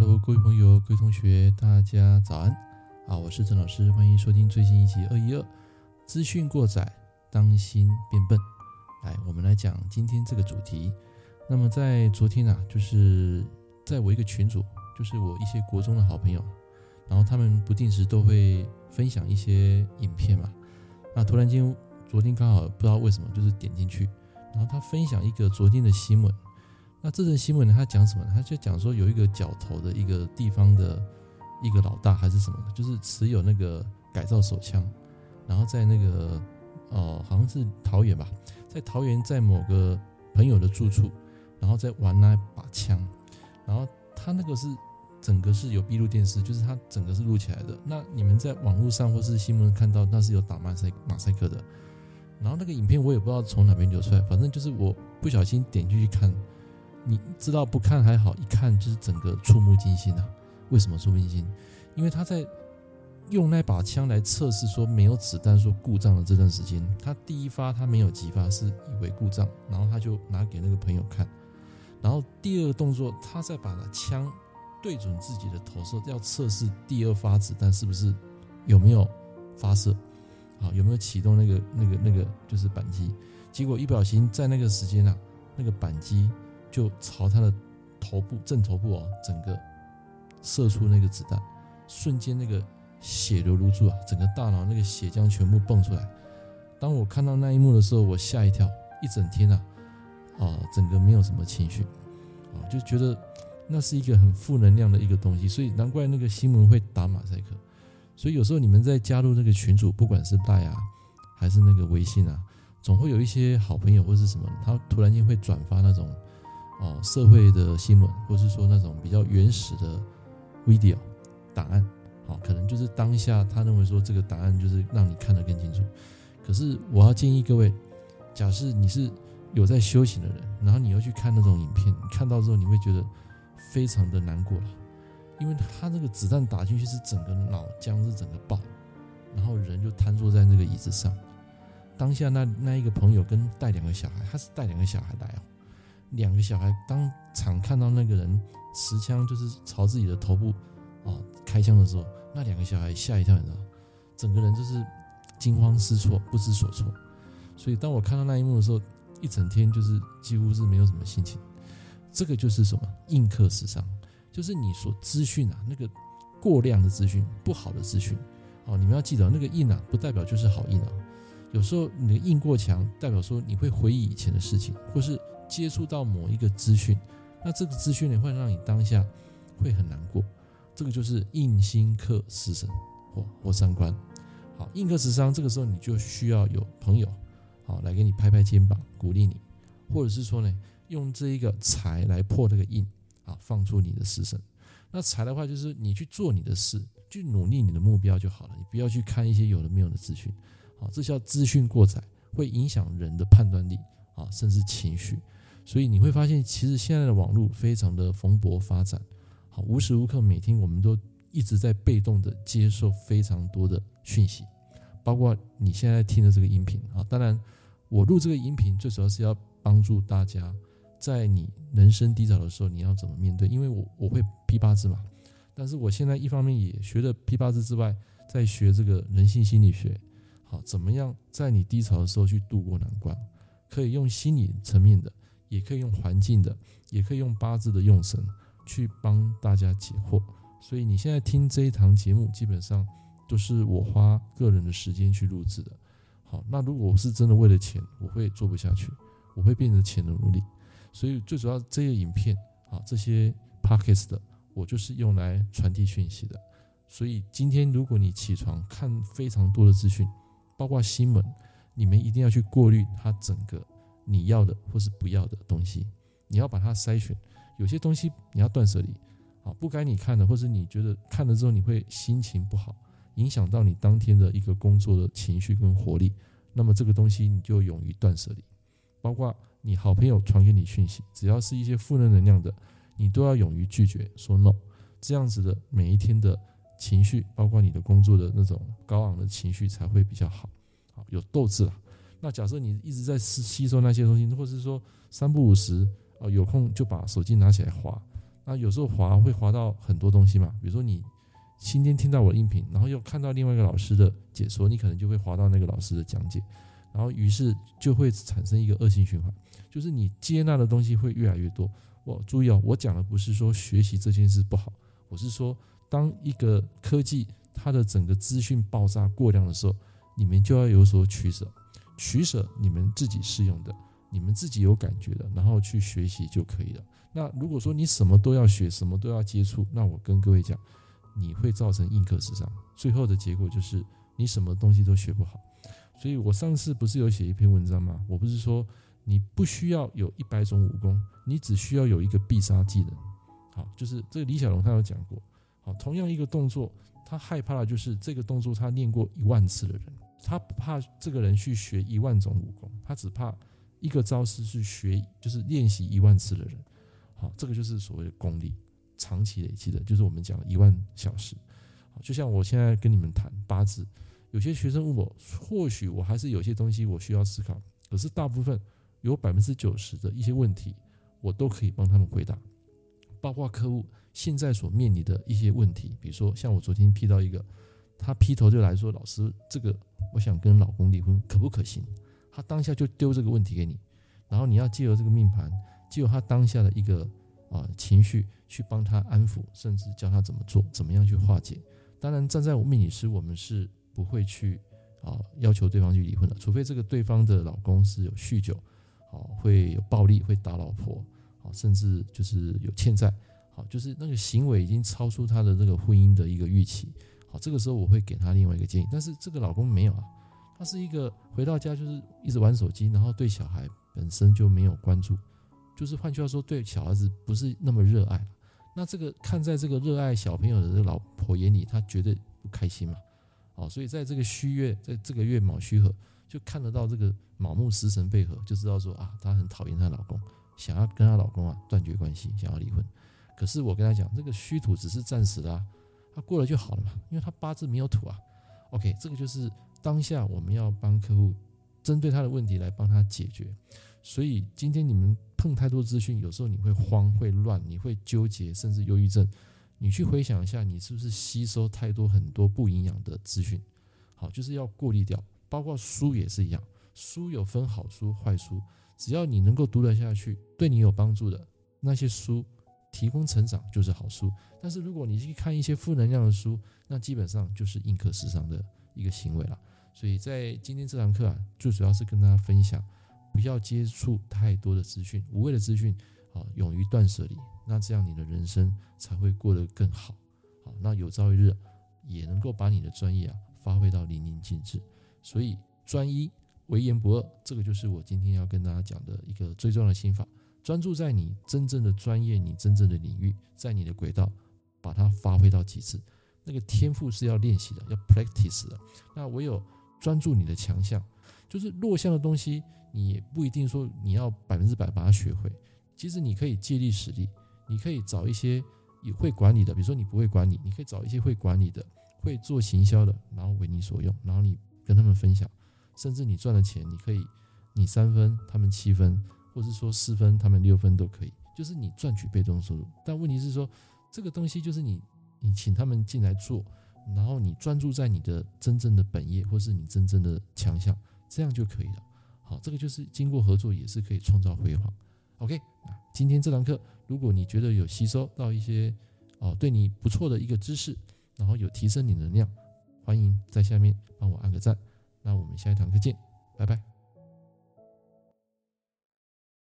Hello，各位朋友、各位同学，大家早安！啊，我是郑老师，欢迎收听最新一集二一二资讯过载，当心变笨。来，我们来讲今天这个主题。那么在昨天啊，就是在我一个群组，就是我一些国中的好朋友，然后他们不定时都会分享一些影片嘛。那突然间，昨天刚好不知道为什么，就是点进去，然后他分享一个昨天的新闻。那这则新闻呢？他讲什么呢？他就讲说有一个角头的一个地方的一个老大还是什么的，就是持有那个改造手枪，然后在那个哦，好像是桃园吧，在桃园在某个朋友的住处，然后在玩那把枪，然后他那个是整个是有闭路电视，就是他整个是录起来的。那你们在网络上或是新闻看到，那是有打马赛马赛克的。然后那个影片我也不知道从哪边流出来，反正就是我不小心点进去看。你知道不看还好，一看就是整个触目惊心啊！为什么触目惊心？因为他在用那把枪来测试说没有子弹说故障的这段时间，他第一发他没有击发，是以为故障，然后他就拿给那个朋友看，然后第二个动作，他再把枪对准自己的头说要测试第二发子弹是不是有没有发射，好，有没有启动那个那个那个就是扳机，结果一不小心在那个时间啊，那个扳机。就朝他的头部正头部啊，整个射出那个子弹，瞬间那个血流如注啊，整个大脑那个血浆全部蹦出来。当我看到那一幕的时候，我吓一跳，一整天啊，啊，整个没有什么情绪，啊，就觉得那是一个很负能量的一个东西，所以难怪那个新闻会打马赛克。所以有时候你们在加入那个群组，不管是赖啊，还是那个微信啊，总会有一些好朋友或是什么，他突然间会转发那种。哦，社会的新闻，或是说那种比较原始的 video 档案，好，可能就是当下他认为说这个档案就是让你看得更清楚。可是我要建议各位，假设你是有在修行的人，然后你要去看那种影片，看到之后你会觉得非常的难过了，因为他那个子弹打进去是整个脑浆是整个爆，然后人就瘫坐在那个椅子上。当下那那一个朋友跟带两个小孩，他是带两个小孩来哦。两个小孩当场看到那个人持枪就是朝自己的头部哦开枪的时候，那两个小孩吓一跳，你知道，整个人就是惊慌失措、不知所措。所以当我看到那一幕的时候，一整天就是几乎是没有什么心情。这个就是什么？印刻死伤，就是你所资讯啊，那个过量的资讯、不好的资讯。哦，你们要记得，那个印啊，不代表就是好印啊。有时候你的印过强，代表说你会回忆以前的事情，或是。接触到某一个资讯，那这个资讯呢，会让你当下会很难过。这个就是印星克食神或或伤官。好，印克食伤，这个时候你就需要有朋友好来给你拍拍肩膀，鼓励你，或者是说呢，用这一个财来破这个印啊，放出你的食神。那财的话，就是你去做你的事，去努力你的目标就好了，你不要去看一些有的没有的资讯。好，这叫资讯过载，会影响人的判断力啊，甚至情绪。所以你会发现，其实现在的网络非常的蓬勃发展，好，无时无刻每天我们都一直在被动的接受非常多的讯息，包括你现在听的这个音频啊。当然，我录这个音频最主要是要帮助大家，在你人生低潮的时候，你要怎么面对？因为我我会批八字嘛，但是我现在一方面也学了批八字之外，在学这个人性心理学，好，怎么样在你低潮的时候去度过难关？可以用心理层面的。也可以用环境的，也可以用八字的用神去帮大家解惑。所以你现在听这一堂节目，基本上都是我花个人的时间去录制的。好，那如果我是真的为了钱，我会做不下去，我会变成钱的奴隶。所以最主要这些影片啊，这些 podcast 的，我就是用来传递讯息的。所以今天如果你起床看非常多的资讯，包括新闻，你们一定要去过滤它整个。你要的或是不要的东西，你要把它筛选。有些东西你要断舍离，啊，不该你看的，或是你觉得看了之后你会心情不好，影响到你当天的一个工作的情绪跟活力，那么这个东西你就勇于断舍离。包括你好朋友传给你讯息，只要是一些负能量的，你都要勇于拒绝，说 no。这样子的每一天的情绪，包括你的工作的那种高昂的情绪才会比较好，好有斗志了。那假设你一直在吸吸收那些东西，或是说三不五时啊，有空就把手机拿起来滑，那有时候滑会滑到很多东西嘛，比如说你今天听到我的音频，然后又看到另外一个老师的解说，你可能就会滑到那个老师的讲解，然后于是就会产生一个恶性循环，就是你接纳的东西会越来越多。我注意哦，我讲的不是说学习这件事不好，我是说当一个科技它的整个资讯爆炸过量的时候，你们就要有所取舍，取舍你们自己适用的。你们自己有感觉的，然后去学习就可以了。那如果说你什么都要学，什么都要接触，那我跟各位讲，你会造成印刻时尚，最后的结果就是你什么东西都学不好。所以我上次不是有写一篇文章吗？我不是说你不需要有一百种武功，你只需要有一个必杀技能。好，就是这个李小龙他有讲过。好，同样一个动作，他害怕的就是这个动作他练过一万次的人，他不怕这个人去学一万种武功，他只怕。一个招式去学，就是练习一万次的人，好，这个就是所谓的功力，长期累积的，就是我们讲一万小时。好，就像我现在跟你们谈八字，有些学生问我，或许我还是有些东西我需要思考，可是大部分有百分之九十的一些问题，我都可以帮他们回答。包括客户现在所面临的一些问题，比如说像我昨天批到一个，他劈头就来说，老师，这个我想跟老公离婚，可不可行？他当下就丢这个问题给你，然后你要借由这个命盘，借由他当下的一个啊情绪去帮他安抚，甚至教他怎么做，怎么样去化解。当然，站在我命理师，我们是不会去啊要求对方去离婚的，除非这个对方的老公是有酗酒，啊会有暴力，会打老婆，啊甚至就是有欠债，好就是那个行为已经超出他的这个婚姻的一个预期，好这个时候我会给他另外一个建议，但是这个老公没有啊。他是一个回到家就是一直玩手机，然后对小孩本身就没有关注，就是换句话说，对小孩子不是那么热爱。那这个看在这个热爱小朋友的这个老婆眼里，他绝对不开心嘛。哦，所以在这个虚月，在这个月卯戌合，就看得到这个卯木食神配合，就知道说啊，她很讨厌她老公，想要跟她老公啊断绝关系，想要离婚。可是我跟她讲，这个虚土只是暂时的啊，他过了就好了嘛，因为他八字没有土啊。OK，这个就是。当下我们要帮客户针对他的问题来帮他解决，所以今天你们碰太多资讯，有时候你会慌、会乱、你会纠结，甚至忧郁症。你去回想一下，你是不是吸收太多很多不营养的资讯？好，就是要过滤掉。包括书也是一样，书有分好书、坏书，只要你能够读得下去，对你有帮助的那些书，提供成长就是好书。但是如果你去看一些负能量的书，那基本上就是印刻时尚的一个行为了。所以在今天这堂课啊，最主要是跟大家分享，不要接触太多的资讯，无谓的资讯，啊，勇于断舍离，那这样你的人生才会过得更好，好，那有朝一日也能够把你的专业啊发挥到淋漓尽致。所以专一、唯言不二，这个就是我今天要跟大家讲的一个最重要的心法，专注在你真正的专业、你真正的领域，在你的轨道，把它发挥到极致。那个天赋是要练习的，要 practice 的。那唯有专注你的强项，就是弱项的东西，你不一定说你要百分之百把它学会。其实你可以借力使力，你可以找一些也会管理的，比如说你不会管理，你可以找一些会管理的、会做行销的，然后为你所用，然后你跟他们分享，甚至你赚的钱，你可以你三分，他们七分，或是说四分，他们六分都可以，就是你赚取被动收入。但问题是说，这个东西就是你你请他们进来做。然后你专注在你的真正的本业，或是你真正的强项，这样就可以了。好，这个就是经过合作也是可以创造辉煌。OK，那今天这堂课，如果你觉得有吸收到一些哦对你不错的一个知识，然后有提升你能量，欢迎在下面帮我按个赞。那我们下一堂课见，拜拜。